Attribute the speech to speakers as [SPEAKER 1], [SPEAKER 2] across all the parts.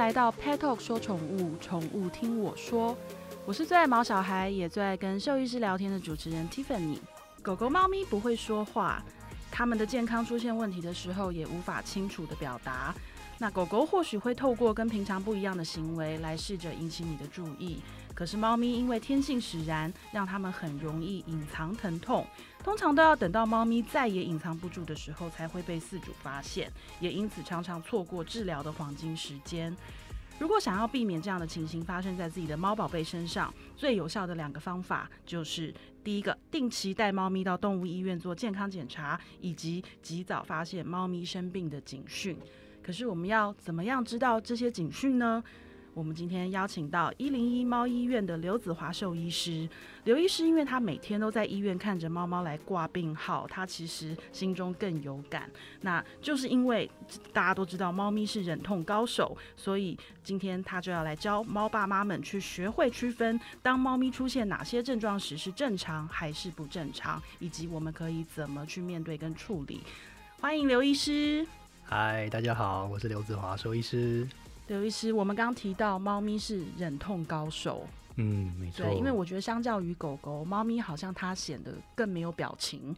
[SPEAKER 1] 来到 Pet Talk 说宠物，宠物听我说。我是最爱毛小孩，也最爱跟兽医师聊天的主持人 Tiffany。狗狗、猫咪不会说话，它们的健康出现问题的时候，也无法清楚的表达。那狗狗或许会透过跟平常不一样的行为来试着引起你的注意，可是猫咪因为天性使然，让它们很容易隐藏疼痛。通常都要等到猫咪再也隐藏不住的时候，才会被饲主发现，也因此常常错过治疗的黄金时间。如果想要避免这样的情形发生在自己的猫宝贝身上，最有效的两个方法就是：第一个，定期带猫咪到动物医院做健康检查，以及及早发现猫咪生病的警讯。可是我们要怎么样知道这些警讯呢？我们今天邀请到一零一猫医院的刘子华兽医师。刘医师，因为他每天都在医院看着猫猫来挂病号，他其实心中更有感。那就是因为大家都知道猫咪是忍痛高手，所以今天他就要来教猫爸妈们去学会区分，当猫咪出现哪些症状时是正常还是不正常，以及我们可以怎么去面对跟处理。欢迎刘医师。
[SPEAKER 2] 嗨，大家好，我是刘子华兽医师。
[SPEAKER 1] 刘医师，我们刚刚提到猫咪是忍痛高手，
[SPEAKER 2] 嗯，没错，
[SPEAKER 1] 对，因为我觉得相较于狗狗，猫咪好像它显得更没有表情。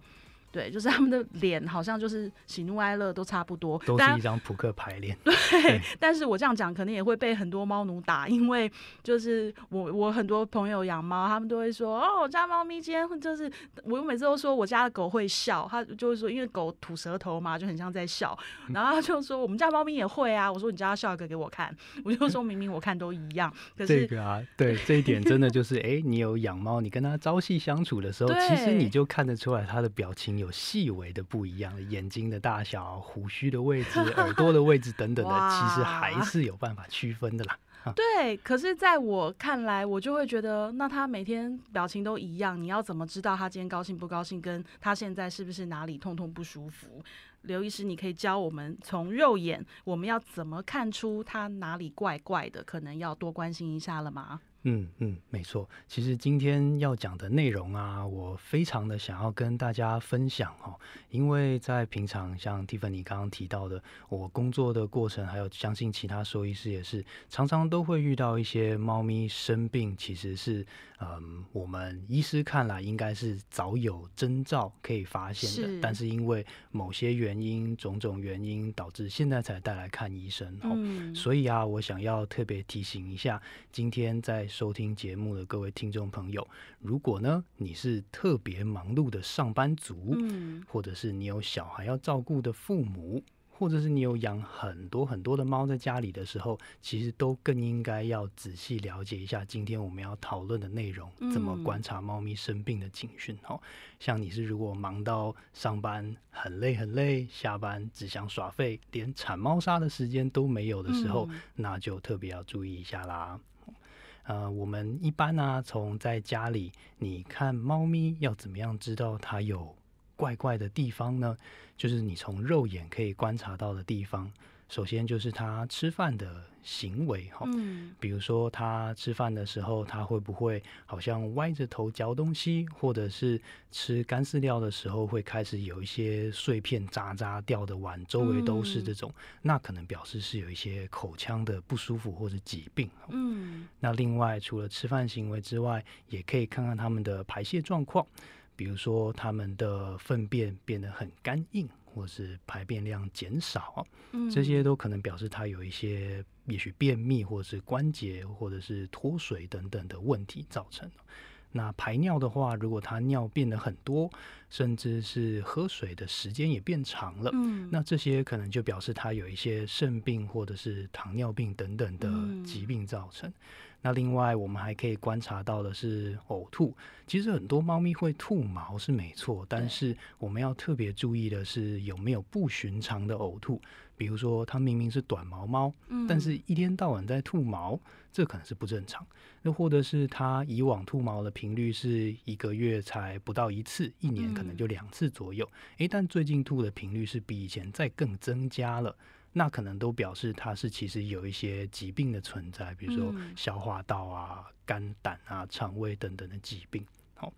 [SPEAKER 1] 对，就是他们的脸好像就是喜怒哀乐都差不多，
[SPEAKER 2] 都是一张扑克牌脸。
[SPEAKER 1] 对，但是我这样讲可能也会被很多猫奴打，因为就是我我很多朋友养猫，他们都会说哦，我家猫咪今天就是我每次都说我家的狗会笑，他就会说因为狗吐舌头嘛，就很像在笑，然后他就说我们家猫咪也会啊，我说你叫它笑一个给我看，我就说明明我看都一样，可是
[SPEAKER 2] 这个啊，对这一点真的就是哎，你有养猫，你跟它朝夕相处的时候，其实你就看得出来它的表情。有细微的不一样，眼睛的大小、胡须的位置、耳朵的位置 等等的，其实还是有办法区分的啦。
[SPEAKER 1] 对，可是在我看来，我就会觉得，那他每天表情都一样，你要怎么知道他今天高兴不高兴，跟他现在是不是哪里痛痛不舒服？刘医师，你可以教我们从肉眼，我们要怎么看出他哪里怪怪的，可能要多关心一下了吗？
[SPEAKER 2] 嗯嗯，没错。其实今天要讲的内容啊，我非常的想要跟大家分享哈，因为在平常像 Tiffany 刚刚提到的，我工作的过程，还有相信其他兽医师也是，常常都会遇到一些猫咪生病，其实是嗯，我们医师看来应该是早有征兆可以发现的，但是因为某些原因、种种原因，导致现在才带来看医生。嗯，所以啊，我想要特别提醒一下，今天在收听节目的各位听众朋友，如果呢你是特别忙碌的上班族，嗯，或者是你有小孩要照顾的父母，或者是你有养很多很多的猫在家里的时候，其实都更应该要仔细了解一下今天我们要讨论的内容，怎么观察猫咪生病的警讯。哦，像你是如果忙到上班很累很累，下班只想耍废，连铲猫砂的时间都没有的时候，那就特别要注意一下啦。呃，我们一般呢，从在家里，你看猫咪要怎么样知道它有怪怪的地方呢？就是你从肉眼可以观察到的地方。首先就是他吃饭的行为哈，嗯，比如说他吃饭的时候，他会不会好像歪着头嚼东西，或者是吃干饲料的时候会开始有一些碎片渣渣掉的碗周围都是这种，那可能表示是有一些口腔的不舒服或者疾病。嗯，那另外除了吃饭行为之外，也可以看看他们的排泄状况，比如说他们的粪便变得很干硬。或是排便量减少，这些都可能表示他有一些，也许便秘，或者是关节，或者是脱水等等的问题造成。那排尿的话，如果他尿变得很多，甚至是喝水的时间也变长了，嗯，那这些可能就表示他有一些肾病或者是糖尿病等等的疾病造成。那另外，我们还可以观察到的是呕吐。其实很多猫咪会吐毛是没错，但是我们要特别注意的是有没有不寻常的呕吐。比如说，它明明是短毛猫，但是一天到晚在吐毛，这可能是不正常。又或者是它以往吐毛的频率是一个月才不到一次，一年可能就两次左右。诶，但最近吐的频率是比以前再更增加了。那可能都表示它是其实有一些疾病的存在，比如说消化道啊、肝胆啊、肠胃等等的疾病。好，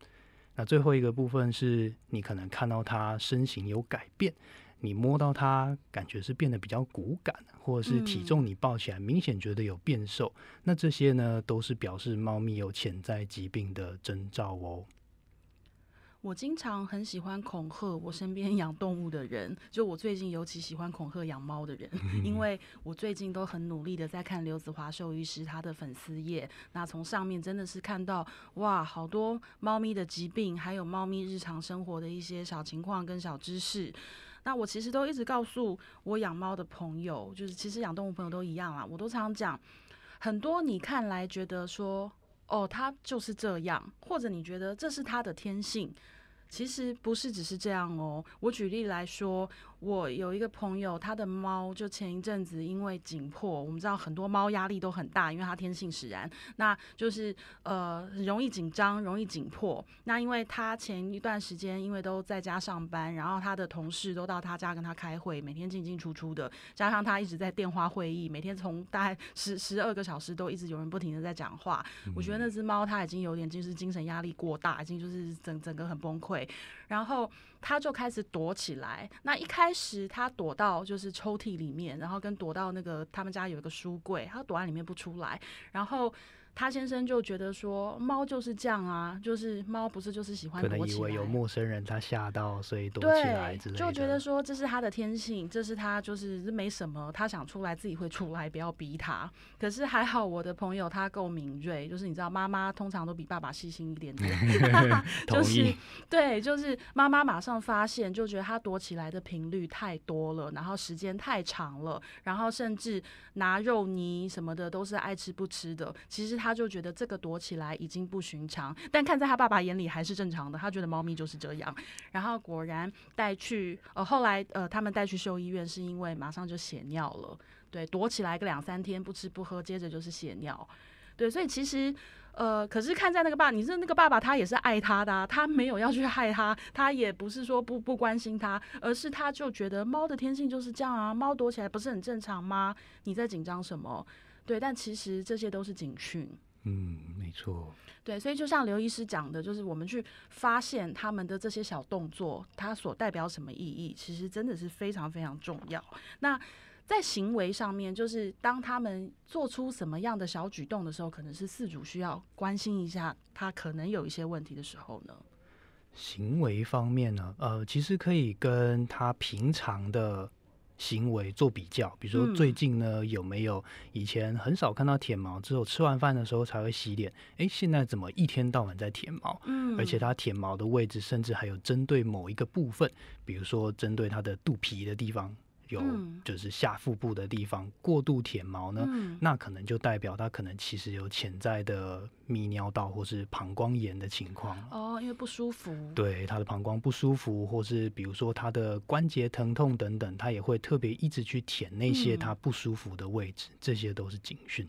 [SPEAKER 2] 那最后一个部分是你可能看到它身形有改变，你摸到它感觉是变得比较骨感，或者是体重你抱起来明显觉得有变瘦，那这些呢都是表示猫咪有潜在疾病的征兆哦。
[SPEAKER 1] 我经常很喜欢恐吓我身边养动物的人，就我最近尤其喜欢恐吓养猫的人，因为我最近都很努力的在看刘子华兽医师他的粉丝页，那从上面真的是看到哇，好多猫咪的疾病，还有猫咪日常生活的一些小情况跟小知识。那我其实都一直告诉我养猫的朋友，就是其实养动物朋友都一样啦，我都常讲，很多你看来觉得说，哦，他就是这样，或者你觉得这是他的天性。其实不是只是这样哦。我举例来说，我有一个朋友，他的猫就前一阵子因为紧迫，我们知道很多猫压力都很大，因为它天性使然，那就是呃容易紧张、容易紧迫。那因为他前一段时间因为都在家上班，然后他的同事都到他家跟他开会，每天进进出出的，加上他一直在电话会议，每天从大概十十二个小时都一直有人不停的在讲话。我觉得那只猫它已经有点就是精神压力过大，已经就是整整个很崩溃。然后他就开始躲起来。那一开始他躲到就是抽屉里面，然后跟躲到那个他们家有一个书柜，他躲在里面不出来。然后。他先生就觉得说，猫就是这样啊，就是猫不是就是喜欢躲起来。
[SPEAKER 2] 可能以为有陌生人，他吓到，所以躲起来之类的。
[SPEAKER 1] 就觉得说这是他的天性，这是他就是没什么，他想出来自己会出来，不要逼他。可是还好，我的朋友他够敏锐，就是你知道，妈妈通常都比爸爸细心一点点。就是对，就是妈妈马上发现，就觉得他躲起来的频率太多了，然后时间太长了，然后甚至拿肉泥什么的都是爱吃不吃的。其实。他就觉得这个躲起来已经不寻常，但看在他爸爸眼里还是正常的。他觉得猫咪就是这样，然后果然带去呃，后来呃，他们带去兽医院是因为马上就血尿了。对，躲起来个两三天不吃不喝，接着就是血尿。对，所以其实呃，可是看在那个爸，你是那个爸爸，他也是爱他的，他没有要去害他，他也不是说不不关心他，而是他就觉得猫的天性就是这样啊，猫躲起来不是很正常吗？你在紧张什么？对，但其实这些都是警讯。
[SPEAKER 2] 嗯，没错。
[SPEAKER 1] 对，所以就像刘医师讲的，就是我们去发现他们的这些小动作，它所代表什么意义，其实真的是非常非常重要。那在行为上面，就是当他们做出什么样的小举动的时候，可能是四主需要关心一下，他可能有一些问题的时候呢？
[SPEAKER 2] 行为方面呢，呃，其实可以跟他平常的。行为做比较，比如说最近呢有没有以前很少看到舔毛，只有吃完饭的时候才会洗脸，诶，现在怎么一天到晚在舔毛？嗯，而且它舔毛的位置甚至还有针对某一个部分，比如说针对它的肚皮的地方。有就是下腹部的地方过度舔毛呢，那可能就代表它可能其实有潜在的泌尿道或是膀胱炎的情况
[SPEAKER 1] 哦，因为不舒服，
[SPEAKER 2] 对它的膀胱不舒服，或是比如说它的关节疼痛等等，它也会特别一直去舔那些它不舒服的位置，这些都是警讯。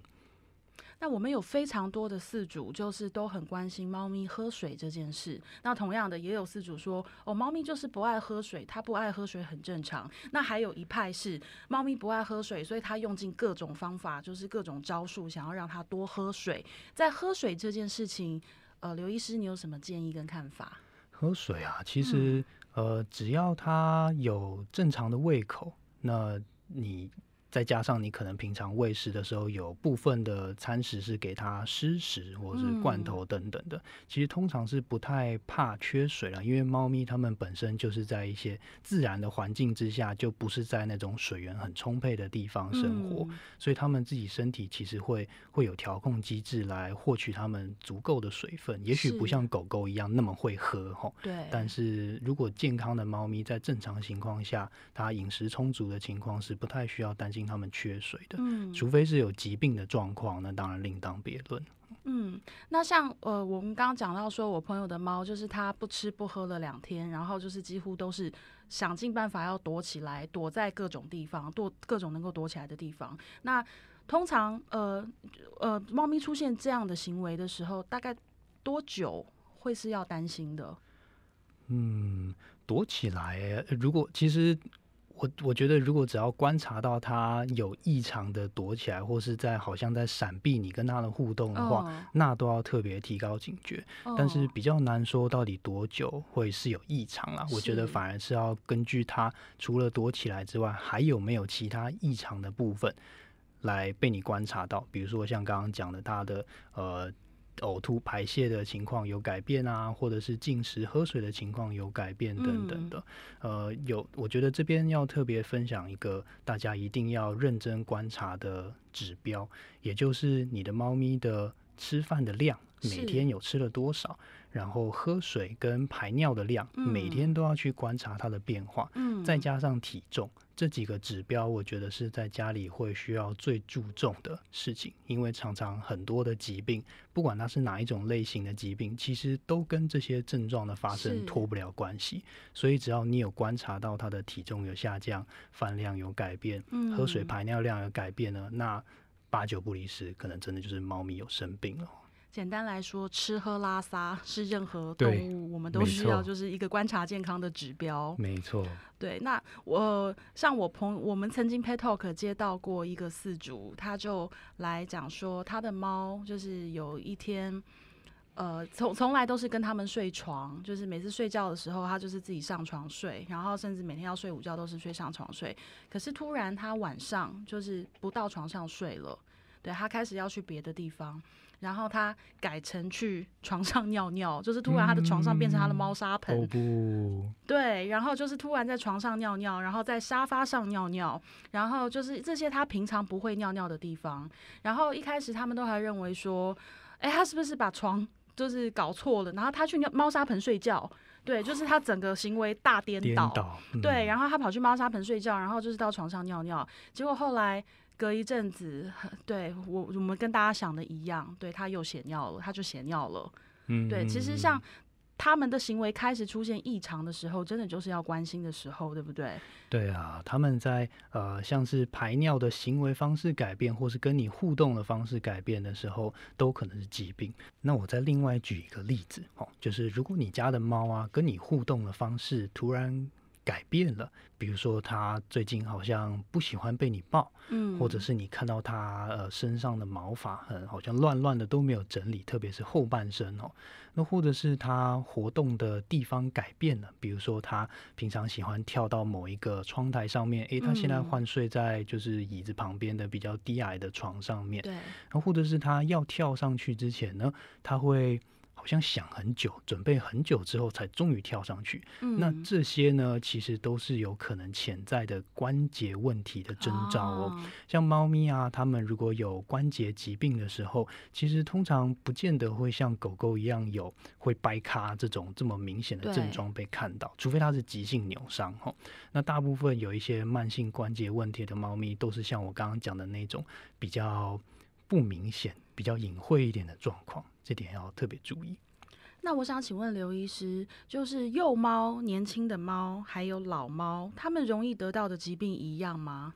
[SPEAKER 1] 那我们有非常多的饲主，就是都很关心猫咪喝水这件事。那同样的，也有饲主说，哦，猫咪就是不爱喝水，它不爱喝水很正常。那还有一派是，猫咪不爱喝水，所以它用尽各种方法，就是各种招数，想要让它多喝水。在喝水这件事情，呃，刘医师，你有什么建议跟看法？
[SPEAKER 2] 喝水啊，其实呃，只要它有正常的胃口，那你。再加上你可能平常喂食的时候，有部分的餐食是给它湿食或者是罐头等等的，其实通常是不太怕缺水了，因为猫咪它们本身就是在一些自然的环境之下，就不是在那种水源很充沛的地方生活，所以它们自己身体其实会会有调控机制来获取它们足够的水分，也许不像狗狗一样那么会喝吼，
[SPEAKER 1] 对，
[SPEAKER 2] 但是如果健康的猫咪在正常情况下，它饮食充足的情况是不太需要担心。他们缺水的，嗯，除非是有疾病的状况，那当然另当别论。
[SPEAKER 1] 嗯，那像呃，我们刚刚讲到说，我朋友的猫就是它不吃不喝了两天，然后就是几乎都是想尽办法要躲起来，躲在各种地方，躲各种能够躲起来的地方。那通常呃呃，猫咪出现这样的行为的时候，大概多久会是要担心的？
[SPEAKER 2] 嗯，躲起来，如果其实。我我觉得，如果只要观察到他有异常的躲起来，或是在好像在闪避你跟他的互动的话，那都要特别提高警觉。但是比较难说到底多久会是有异常啦。我觉得反而是要根据他除了躲起来之外，还有没有其他异常的部分来被你观察到。比如说像刚刚讲的，他的呃。呕吐、排泄的情况有改变啊，或者是进食、喝水的情况有改变等等的。呃，有，我觉得这边要特别分享一个大家一定要认真观察的指标，也就是你的猫咪的吃饭的量，每天有吃了多少。然后喝水跟排尿的量，每天都要去观察它的变化，嗯再加上体重这几个指标，我觉得是在家里会需要最注重的事情，因为常常很多的疾病，不管它是哪一种类型的疾病，其实都跟这些症状的发生脱不了关系。所以只要你有观察到它的体重有下降、饭量有改变、喝水排尿量有改变呢，那八九不离十，可能真的就是猫咪有生病了。
[SPEAKER 1] 简单来说，吃喝拉撒是任何动物我们都需要，就是一个观察健康的指标。
[SPEAKER 2] 没错。
[SPEAKER 1] 对，那我像我朋，我们曾经 Pet Talk 接到过一个饲主，他就来讲说，他的猫就是有一天，呃，从从来都是跟他们睡床，就是每次睡觉的时候，他就是自己上床睡，然后甚至每天要睡午觉都是睡上床睡。可是突然他晚上就是不到床上睡了，对他开始要去别的地方。然后他改成去床上尿尿，就是突然他的床上变成他的猫砂盆。对，然后就是突然在床上尿尿，然后在沙发上尿尿，然后就是这些他平常不会尿尿的地方。然后一开始他们都还认为说，哎，他是不是把床就是搞错了？然后他去尿猫砂盆睡觉，对，就是他整个行为大颠倒。对，然后他跑去猫砂盆睡觉，然后就是到床上尿尿，结果后来。隔一阵子，对我我们跟大家想的一样，对他又血尿了，他就血尿了。嗯，对，其实像他们的行为开始出现异常的时候，真的就是要关心的时候，对不对？
[SPEAKER 2] 对啊，他们在呃像是排尿的行为方式改变，或是跟你互动的方式改变的时候，都可能是疾病。那我再另外举一个例子哦，就是如果你家的猫啊，跟你互动的方式突然。改变了，比如说他最近好像不喜欢被你抱，嗯，或者是你看到他呃身上的毛发很好像乱乱的都没有整理，特别是后半身哦，那或者是他活动的地方改变了，比如说他平常喜欢跳到某一个窗台上面，诶，他现在换睡在就是椅子旁边的比较低矮的床上面，
[SPEAKER 1] 对，
[SPEAKER 2] 然后或者是他要跳上去之前呢，他会。好像想很久，准备很久之后才终于跳上去。那这些呢，其实都是有可能潜在的关节问题的征兆哦。像猫咪啊，它们如果有关节疾病的时候，其实通常不见得会像狗狗一样有会掰卡这种这么明显的症状被看到，除非它是急性扭伤哈。那大部分有一些慢性关节问题的猫咪，都是像我刚刚讲的那种比较不明显、比较隐晦一点的状况。这点要特别注意。
[SPEAKER 1] 那我想请问刘医师，就是幼猫、年轻的猫还有老猫，它们容易得到的疾病一样吗？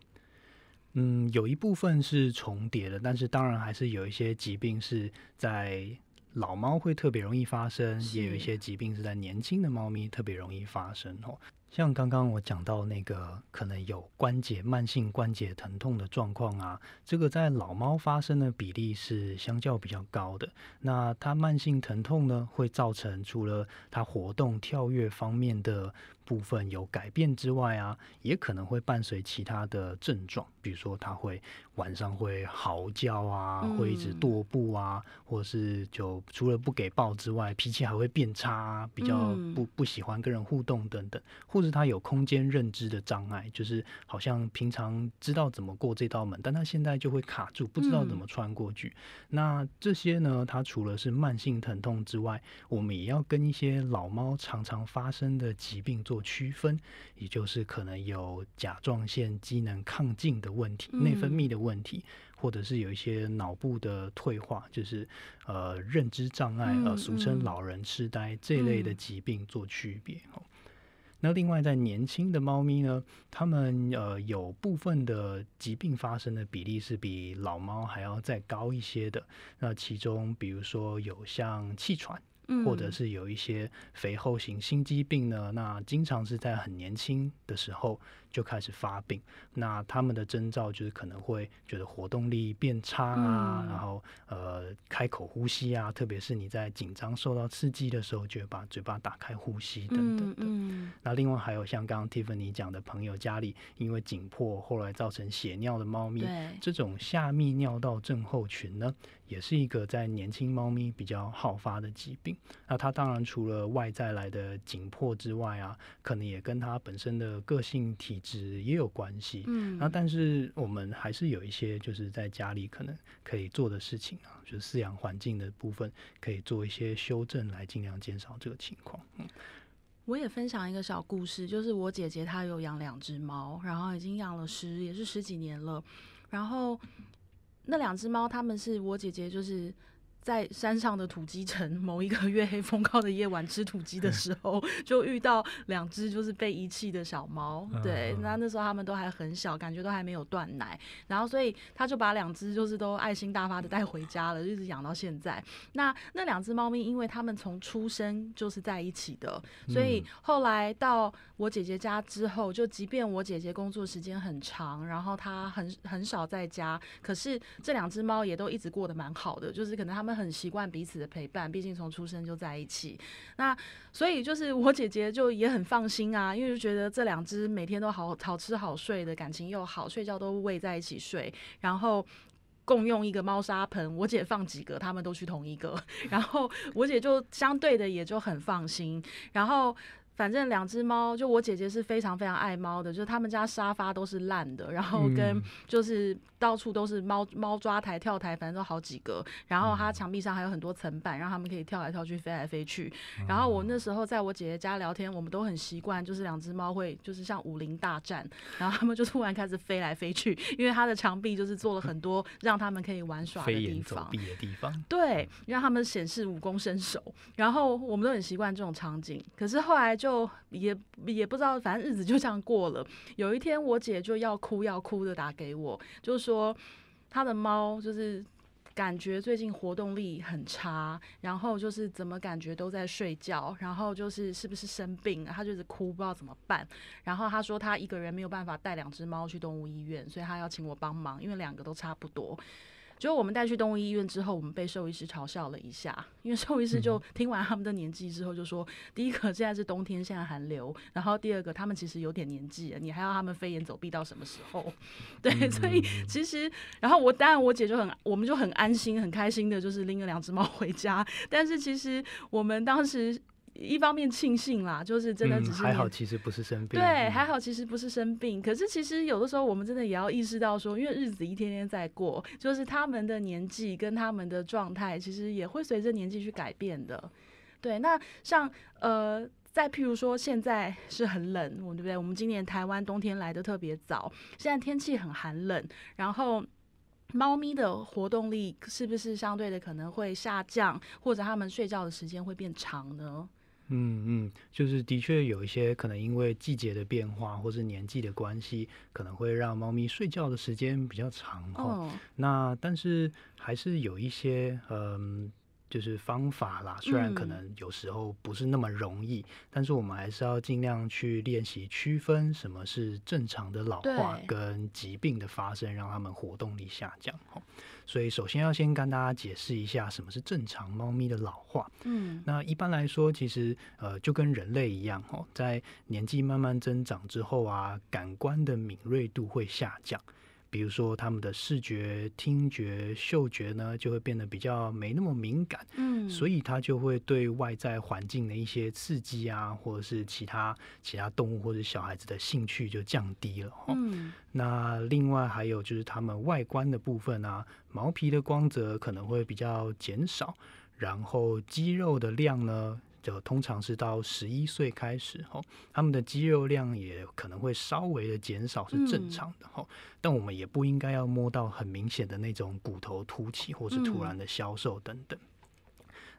[SPEAKER 2] 嗯，有一部分是重叠的，但是当然还是有一些疾病是在老猫会特别容易发生，也有一些疾病是在年轻的猫咪特别容易发生哦。像刚刚我讲到那个可能有关节慢性关节疼痛的状况啊，这个在老猫发生的比例是相较比较高的。那它慢性疼痛呢，会造成除了它活动跳跃方面的。部分有改变之外啊，也可能会伴随其他的症状，比如说它会晚上会嚎叫啊，会一直跺步啊，或者是就除了不给抱之外，脾气还会变差，比较不不喜欢跟人互动等等，或者它有空间认知的障碍，就是好像平常知道怎么过这道门，但它现在就会卡住，不知道怎么穿过去。那这些呢，它除了是慢性疼痛之外，我们也要跟一些老猫常常发生的疾病做。区分，也就是可能有甲状腺机能亢进的问题、内分泌的问题，或者是有一些脑部的退化，就是呃认知障碍，呃俗称老人痴呆这一类的疾病做区别。哦那另外在年轻的猫咪呢，它们呃有部分的疾病发生的比例是比老猫还要再高一些的。那其中比如说有像气喘。或者是有一些肥厚型心肌病呢，那经常是在很年轻的时候就开始发病。那他们的征兆就是可能会觉得活动力变差啊，然后呃开口呼吸啊，特别是你在紧张受到刺激的时候，就会把嘴巴打开呼吸等等的。那另外还有像刚刚 Tiffany 讲的朋友家里因为紧迫后来造成血尿的猫咪，这种下泌尿道症候群呢？也是一个在年轻猫咪比较好发的疾病。那它当然除了外在来的紧迫之外啊，可能也跟它本身的个性体质也有关系。嗯，然后但是我们还是有一些就是在家里可能可以做的事情啊，就是饲养环境的部分可以做一些修正，来尽量减少这个情况。嗯，
[SPEAKER 1] 我也分享一个小故事，就是我姐姐她有养两只猫，然后已经养了十也是十几年了，然后。那两只猫，他们是我姐姐，就是。在山上的土鸡城，某一个月黑风高的夜晚吃土鸡的时候，就遇到两只就是被遗弃的小猫。对，那那时候他们都还很小，感觉都还没有断奶，然后所以他就把两只就是都爱心大发的带回家了，一直养到现在。那那两只猫咪，因为他们从出生就是在一起的，所以后来到我姐姐家之后，就即便我姐姐工作时间很长，然后她很很少在家，可是这两只猫也都一直过得蛮好的，就是可能他们。很习惯彼此的陪伴，毕竟从出生就在一起。那所以就是我姐姐就也很放心啊，因为就觉得这两只每天都好好吃好睡的感情又好，睡觉都喂在一起睡，然后共用一个猫砂盆，我姐放几个，他们都去同一个，然后我姐就相对的也就很放心，然后。反正两只猫，就我姐姐是非常非常爱猫的，就是他们家沙发都是烂的，然后跟就是到处都是猫猫抓台、跳台，反正都好几个。然后它墙壁上还有很多层板，让他们可以跳来跳去、飞来飞去。然后我那时候在我姐姐家聊天，我们都很习惯，就是两只猫会就是像武林大战，然后他们就突然开始飞来飞去，因为它的墙壁就是做了很多让他们可以玩耍的地方。
[SPEAKER 2] 的地方。
[SPEAKER 1] 对，让他们显示武功身手。然后我们都很习惯这种场景，可是后来就。就也也不知道，反正日子就这样过了。有一天，我姐就要哭要哭的打给我，就是说他的猫就是感觉最近活动力很差，然后就是怎么感觉都在睡觉，然后就是是不是生病，他就是哭不知道怎么办。然后他说他一个人没有办法带两只猫去动物医院，所以他要请我帮忙，因为两个都差不多。就我们带去动物医院之后，我们被兽医师嘲笑了一下，因为兽医师就听完他们的年纪之后，就说：第一个现在是冬天，现在寒流，然后第二个他们其实有点年纪了，你还要他们飞檐走壁到什么时候？对，所以其实，然后我当然我姐就很，我们就很安心、很开心的，就是拎了两只猫回家。但是其实我们当时。一方面庆幸啦，就是真的只是
[SPEAKER 2] 还好，其实不是生病。
[SPEAKER 1] 对，还好，其实不是生病。可是其实有的时候，我们真的也要意识到说，因为日子一天天在过，就是他们的年纪跟他们的状态，其实也会随着年纪去改变的。对，那像呃，再譬如说，现在是很冷，我对不对？我们今年台湾冬天来的特别早，现在天气很寒冷，然后猫咪的活动力是不是相对的可能会下降，或者它们睡觉的时间会变长呢？
[SPEAKER 2] 嗯嗯，就是的确有一些可能因为季节的变化或是年纪的关系，可能会让猫咪睡觉的时间比较长哦。那但是还是有一些嗯。就是方法啦，虽然可能有时候不是那么容易，但是我们还是要尽量去练习区分什么是正常的老化跟疾病的发生，让他们活动力下降。所以首先要先跟大家解释一下什么是正常猫咪的老化。嗯，那一般来说，其实呃就跟人类一样哦，在年纪慢慢增长之后啊，感官的敏锐度会下降。比如说，他们的视觉、听觉、嗅觉呢，就会变得比较没那么敏感，嗯，所以他就会对外在环境的一些刺激啊，或者是其他其他动物或者小孩子的兴趣就降低了，嗯。那另外还有就是他们外观的部分啊，毛皮的光泽可能会比较减少，然后肌肉的量呢。就通常是到十一岁开始吼，他们的肌肉量也可能会稍微的减少，是正常的吼。但我们也不应该要摸到很明显的那种骨头凸起，或是突然的消瘦等等。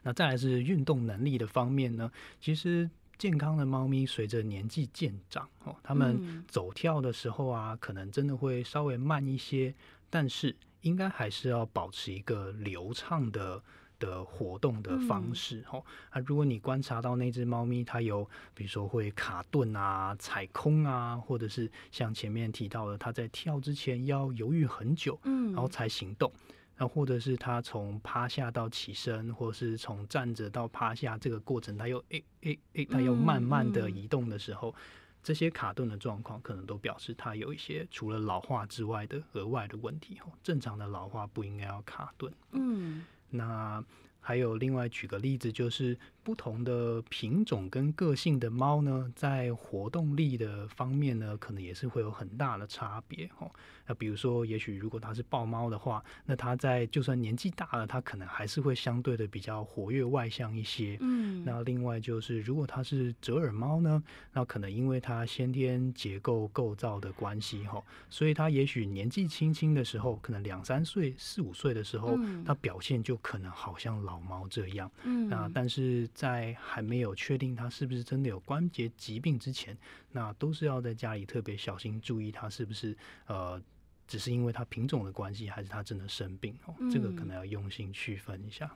[SPEAKER 2] 那再来是运动能力的方面呢？其实健康的猫咪随着年纪渐长哦，它们走跳的时候啊，可能真的会稍微慢一些，但是应该还是要保持一个流畅的。的活动的方式哦。啊，如果你观察到那只猫咪它有，比如说会卡顿啊、踩空啊，或者是像前面提到的，它在跳之前要犹豫很久，嗯，然后才行动。那或者是它从趴下到起身，或是从站着到趴下这个过程，它又诶诶诶，它又慢慢的移动的时候。这些卡顿的状况，可能都表示它有一些除了老化之外的额外的问题哦。正常的老化不应该要卡顿。嗯，那还有另外举个例子，就是不同的品种跟个性的猫呢，在活动力的方面呢，可能也是会有很大的差别哦。那比如说，也许如果它是豹猫的话，那它在就算年纪大了，它可能还是会相对的比较活跃外向一些。嗯，那另外就是，如果它是折耳猫呢，那可能因为它先天结构构造的关系哈，所以它也许年纪轻轻的时候，可能两三岁、四五岁的时候，它表现就可能好像老猫这样。嗯，那但是在还没有确定它是不是真的有关节疾病之前，那都是要在家里特别小心注意它是不是呃。只是因为它品种的关系，还是它真的生病哦？这个可能要用心区分一下。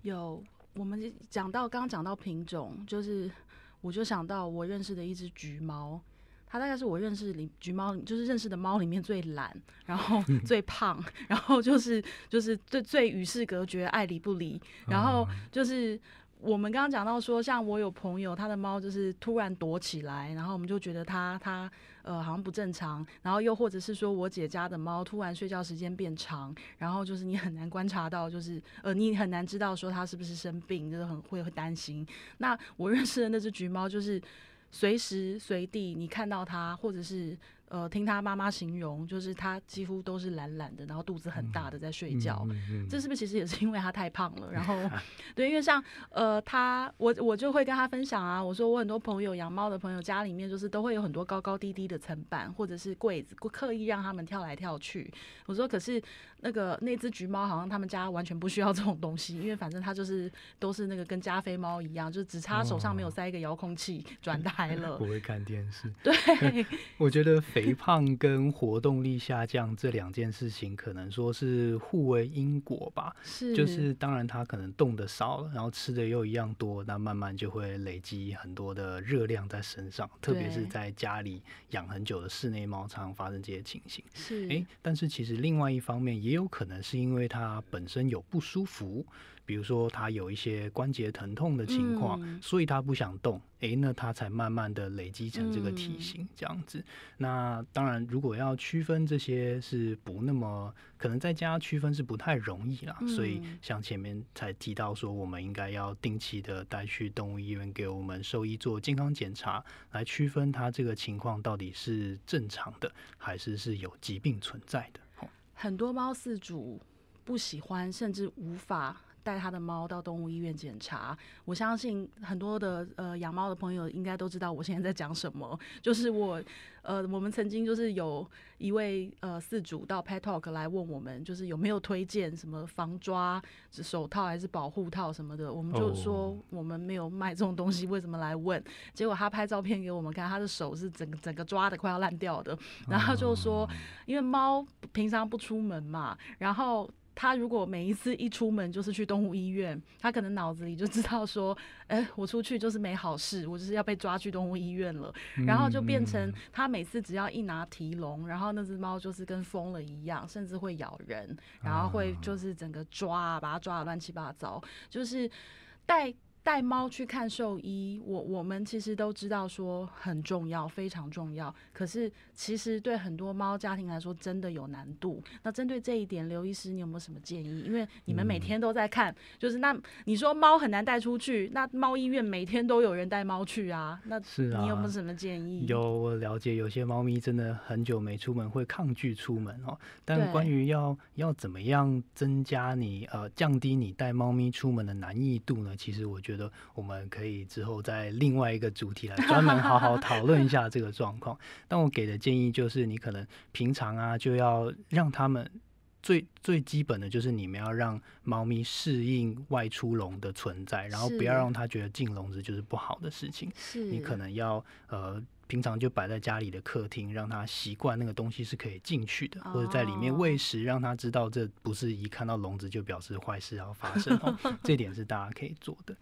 [SPEAKER 1] 有，我们讲到刚刚讲到品种，就是我就想到我认识的一只橘猫，它大概是我认识里橘猫，就是认识的猫里面最懒，然后最胖，然后就是就是最最与世隔绝，爱理不理，然后就是。我们刚刚讲到说，像我有朋友，他的猫就是突然躲起来，然后我们就觉得它它呃好像不正常，然后又或者是说我姐家的猫突然睡觉时间变长，然后就是你很难观察到，就是呃你很难知道说它是不是生病，就是很会会担心。那我认识的那只橘猫，就是随时随地你看到他，或者是。呃，听他妈妈形容，就是他几乎都是懒懒的，然后肚子很大的在睡觉。这是不是其实也是因为他太胖了？然后，对，因为像呃，他我我就会跟他分享啊，我说我很多朋友养猫的朋友家里面就是都会有很多高高低低的层板或者是柜子，刻意让他们跳来跳去。我说可是那个那只橘猫好像他们家完全不需要这种东西，因为反正它就是都是那个跟加菲猫一样，就是只差手上没有塞一个遥控器转台了。
[SPEAKER 2] 不会看电视。
[SPEAKER 1] 对，
[SPEAKER 2] 我觉得肥。胖跟活动力下降这两件事情，可能说是互为因果吧。
[SPEAKER 1] 是，
[SPEAKER 2] 就是当然它可能动的少了，然后吃的又一样多，那慢慢就会累积很多的热量在身上。特别是在家里养很久的室内猫，常常发生这些情形。
[SPEAKER 1] 是，
[SPEAKER 2] 哎，但是其实另外一方面，也有可能是因为他本身有不舒服。比如说，他有一些关节疼痛的情况，所以他不想动，诶，那他才慢慢的累积成这个体型这样子。那当然，如果要区分这些，是不那么可能在家区分是不太容易啦。所以像前面才提到说，我们应该要定期的带去动物医院给我们兽医做健康检查，来区分他这个情况到底是正常的，还是是有疾病存在的。
[SPEAKER 1] 很多猫饲主不喜欢，甚至无法。带他的猫到动物医院检查，我相信很多的呃养猫的朋友应该都知道我现在在讲什么。就是我呃，我们曾经就是有一位呃饲主到 Pet Talk 来问我们，就是有没有推荐什么防抓手套还是保护套什么的。我们就说我们没有卖这种东西，为什么来问？结果他拍照片给我们看，他的手是整个整个抓的快要烂掉的。然后就说，因为猫平常不出门嘛，然后。他如果每一次一出门就是去动物医院，他可能脑子里就知道说，哎，我出去就是没好事，我就是要被抓去动物医院了。然后就变成他每次只要一拿提笼，然后那只猫就是跟疯了一样，甚至会咬人，然后会就是整个抓，把它抓的乱七八糟，就是带。带猫去看兽医，我我们其实都知道说很重要，非常重要。可是其实对很多猫家庭来说，真的有难度。那针对这一点，刘医师，你有没有什么建议？因为你们每天都在看，就是那你说猫很难带出去，那猫医院每天都有人带猫去啊。那
[SPEAKER 2] 是啊，
[SPEAKER 1] 你有没有什么建议？
[SPEAKER 2] 有，我了解有些猫咪真的很久没出门，会抗拒出门哦。但关于要要怎么样增加你呃降低你带猫咪出门的难易度呢？其实我觉觉得我们可以之后在另外一个主题来专门好好讨论一下这个状况。但我给的建议就是，你可能平常啊就要让他们最最基本的就是你们要让猫咪适应外出笼的存在，然后不要让它觉得进笼子就是不好的事情。
[SPEAKER 1] 是，
[SPEAKER 2] 你可能要呃。平常就摆在家里的客厅，让它习惯那个东西是可以进去的，或者在里面喂食，让它知道这不是一看到笼子就表示坏事要发生。这点是大家可以做的。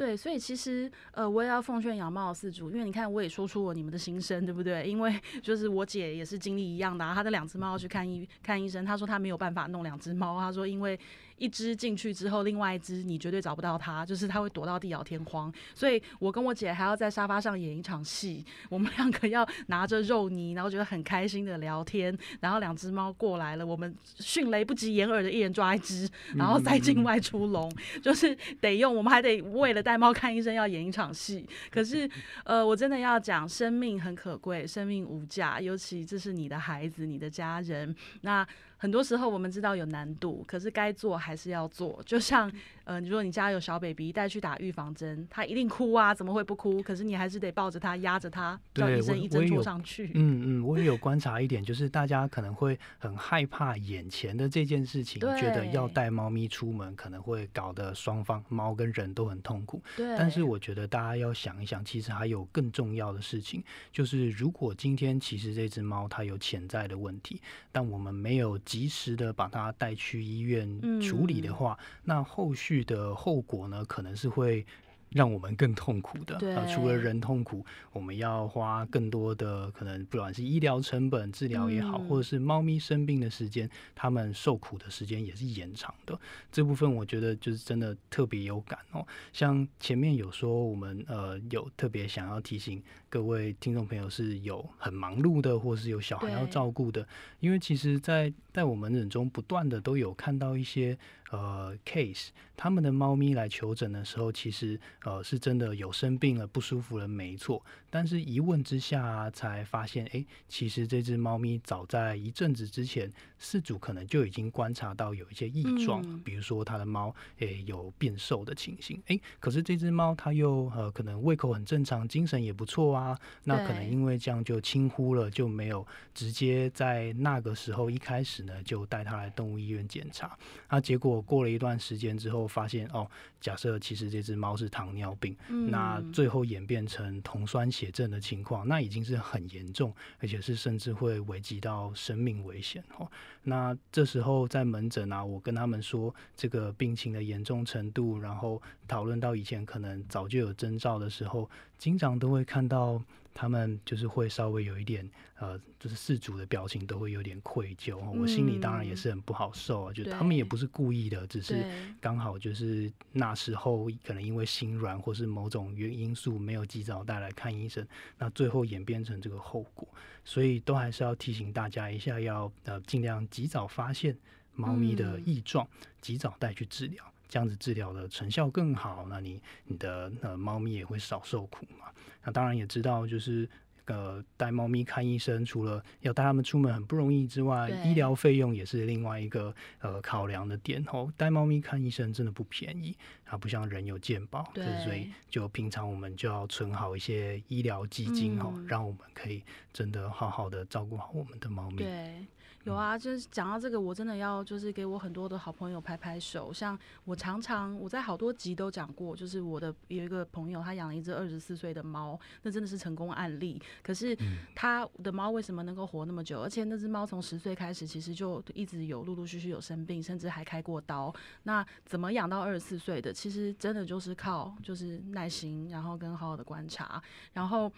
[SPEAKER 1] 对，所以其实呃，我也要奉劝养猫的饲主，因为你看我也说出我你们的心声，对不对？因为 就是我姐也是经历一样的，她的两只猫要去看医看医生，她说她没有办法弄两只猫，她说因为。一只进去之后，另外一只你绝对找不到它，就是它会躲到地老天荒。所以我跟我姐还要在沙发上演一场戏，我们两个要拿着肉泥，然后觉得很开心的聊天。然后两只猫过来了，我们迅雷不及掩耳的一人抓一只，然后再进外出笼，就是得用。我们还得为了带猫看医生要演一场戏。可是，呃，我真的要讲，生命很可贵，生命无价，尤其这是你的孩子，你的家人。那很多时候我们知道有难度，可是该做还是要做。就像，呃，如果你家有小 baby 带去打预防针，他一定哭啊，怎么会不哭？可是你还是得抱着他，压着他，叫医生一针戳上去。
[SPEAKER 2] 嗯嗯，我也有观察一点，就是大家可能会很害怕眼前的这件事情，觉得要带猫咪出门可能会搞得双方猫跟人都很痛苦。
[SPEAKER 1] 对。
[SPEAKER 2] 但是我觉得大家要想一想，其实还有更重要的事情，就是如果今天其实这只猫它有潜在的问题，但我们没有。及时的把它带去医院处理的话，那后续的后果呢，可能是会。让我们更痛苦的啊！除了人痛苦，我们要花更多的可能，不管是医疗成本、治疗也好，或者是猫咪生病的时间，它们受苦的时间也是延长的。这部分我觉得就是真的特别有感哦。像前面有说，我们呃有特别想要提醒各位听众朋友，是有很忙碌的，或是有小孩要照顾的，因为其实，在在我们诊中不断的都有看到一些。呃，case，他们的猫咪来求诊的时候，其实呃是真的有生病了、不舒服了，没错。但是一问之下，才发现，哎，其实这只猫咪早在一阵子之前，饲主可能就已经观察到有一些异状，比如说他的猫诶有变瘦的情形。诶，可是这只猫它又呃可能胃口很正常，精神也不错啊。那可能因为这样就轻忽了，就没有直接在那个时候一开始呢就带它来动物医院检查。那结果。过了一段时间之后，发现哦，假设其实这只猫是糖尿病，那最后演变成酮酸血症的情况，那已经是很严重，而且是甚至会危及到生命危险哦。那这时候在门诊啊，我跟他们说这个病情的严重程度，然后讨论到以前可能早就有征兆的时候，经常都会看到。他们就是会稍微有一点，呃，就是事主的表情都会有点愧疚，我心里当然也是很不好受啊。就他们也不是故意的，只是刚好就是那时候可能因为心软或是某种原因素没有及早带来看医生，那最后演变成这个后果，所以都还是要提醒大家一下，要呃尽量及早发现猫咪的异状，及早带去治疗。这样子治疗的成效更好，那你你的呃猫咪也会少受苦嘛。那当然也知道，就是呃带猫咪看医生，除了要带它们出门很不容易之外，医疗费用也是另外一个呃考量的点哦。带猫咪看医生真的不便宜，它不像人有健保，所以就平常我们就要存好一些医疗基金哦，让我们可以真的好好的照顾好我们的猫咪。
[SPEAKER 1] 对。有啊，就是讲到这个，我真的要就是给我很多的好朋友拍拍手。像我常常我在好多集都讲过，就是我的有一个朋友，他养了一只二十四岁的猫，那真的是成功案例。可是他的猫为什么能够活那么久？而且那只猫从十岁开始，其实就一直有陆陆续续有生病，甚至还开过刀。那怎么养到二十四岁的？其实真的就是靠就是耐心，然后跟好好的观察，然后。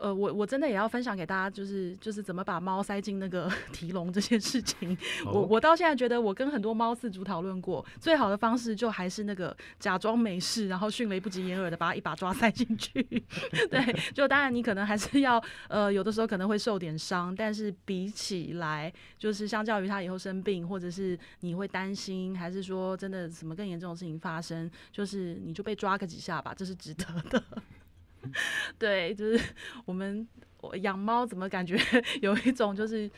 [SPEAKER 1] 呃，我我真的也要分享给大家，就是就是怎么把猫塞进那个 提笼这件事情。我我到现在觉得，我跟很多猫饲主讨论过，最好的方式就还是那个假装没事，然后迅雷不及掩耳的把它一把抓 塞进去。对，就当然你可能还是要呃，有的时候可能会受点伤，但是比起来，就是相较于它以后生病，或者是你会担心，还是说真的什么更严重的事情发生，就是你就被抓个几下吧，这是值得的。对，就是 我们养猫，怎么感觉 有一种就是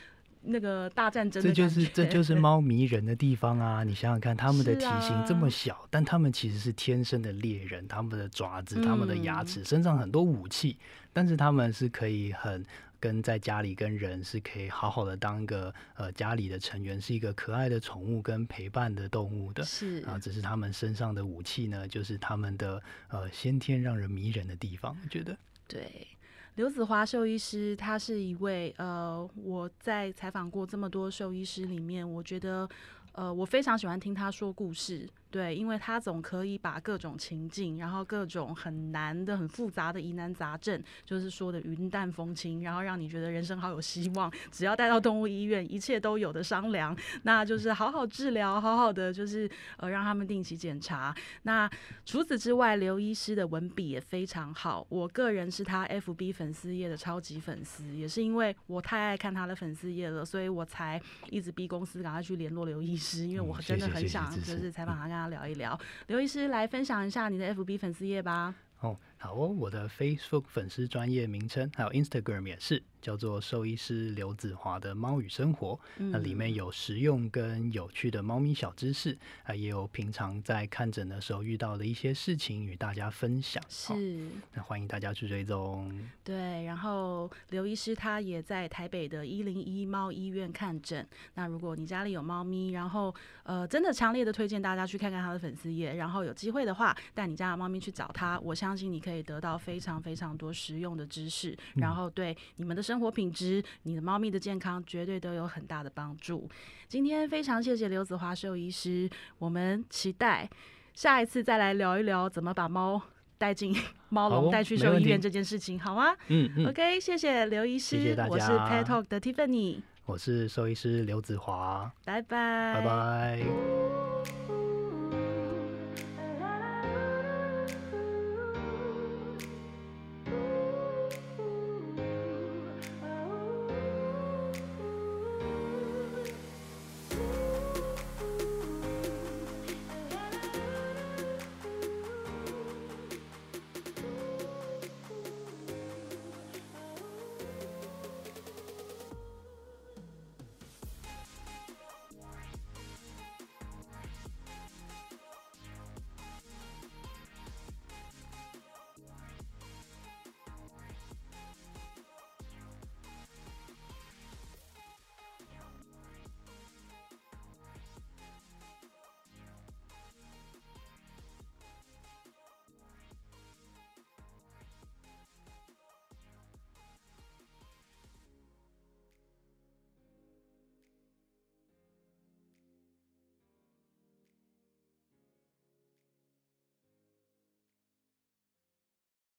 [SPEAKER 1] 那个大战争？
[SPEAKER 2] 这就是这就是猫迷人的地方啊！你想想看，它们的体型这么小，但它们其实是天生的猎人，它们的爪子、它们的牙齿、身上很多武器，但是它们是可以很。跟在家里跟人是可以好好的当一个呃家里的成员，是一个可爱的宠物跟陪伴的动物的，
[SPEAKER 1] 是
[SPEAKER 2] 啊，只是他们身上的武器呢，就是他们的呃先天让人迷人的地方，我觉得
[SPEAKER 1] 对。刘子华兽医师，他是一位呃，我在采访过这么多兽医师里面，我觉得呃，我非常喜欢听他说故事。对，因为他总可以把各种情境，然后各种很难的、很复杂的疑难杂症，就是说的云淡风轻，然后让你觉得人生好有希望。只要带到动物医院，一切都有的商量，那就是好好治疗，好好的就是呃让他们定期检查。那除此之外，刘医师的文笔也非常好，我个人是他 FB 粉丝页的超级粉丝，也是因为我太爱看他的粉丝页了，所以我才一直逼公司赶快去联络刘医师，因为我真的很想就是采访他。聊一聊，刘医师来分享一下你的 FB 粉丝页吧。
[SPEAKER 2] 好，好哦，我的 Facebook 粉丝专业名称还有 Instagram 也是。叫做兽医师刘子华的猫与生活，那里面有实用跟有趣的猫咪小知识，啊，也有平常在看诊的时候遇到的一些事情与大家分享。
[SPEAKER 1] 是，
[SPEAKER 2] 那欢迎大家去追踪。
[SPEAKER 1] 对，然后刘医师他也在台北的一零一猫医院看诊。那如果你家里有猫咪，然后呃，真的强烈的推荐大家去看看他的粉丝页，然后有机会的话带你家的猫咪去找他，我相信你可以得到非常非常多实用的知识，然后对你们的生生活品质，你的猫咪的健康绝对都有很大的帮助。今天非常谢谢刘子华兽医师，我们期待下一次再来聊一聊怎么把猫带进 猫笼、带去兽医院这件事情，好吗？
[SPEAKER 2] 嗯嗯。
[SPEAKER 1] OK，谢谢刘医师，
[SPEAKER 2] 谢谢大家。
[SPEAKER 1] 我是 Pet Talk 的 Tiffany，
[SPEAKER 2] 我是兽医师刘子华，
[SPEAKER 1] 拜拜，
[SPEAKER 2] 拜拜。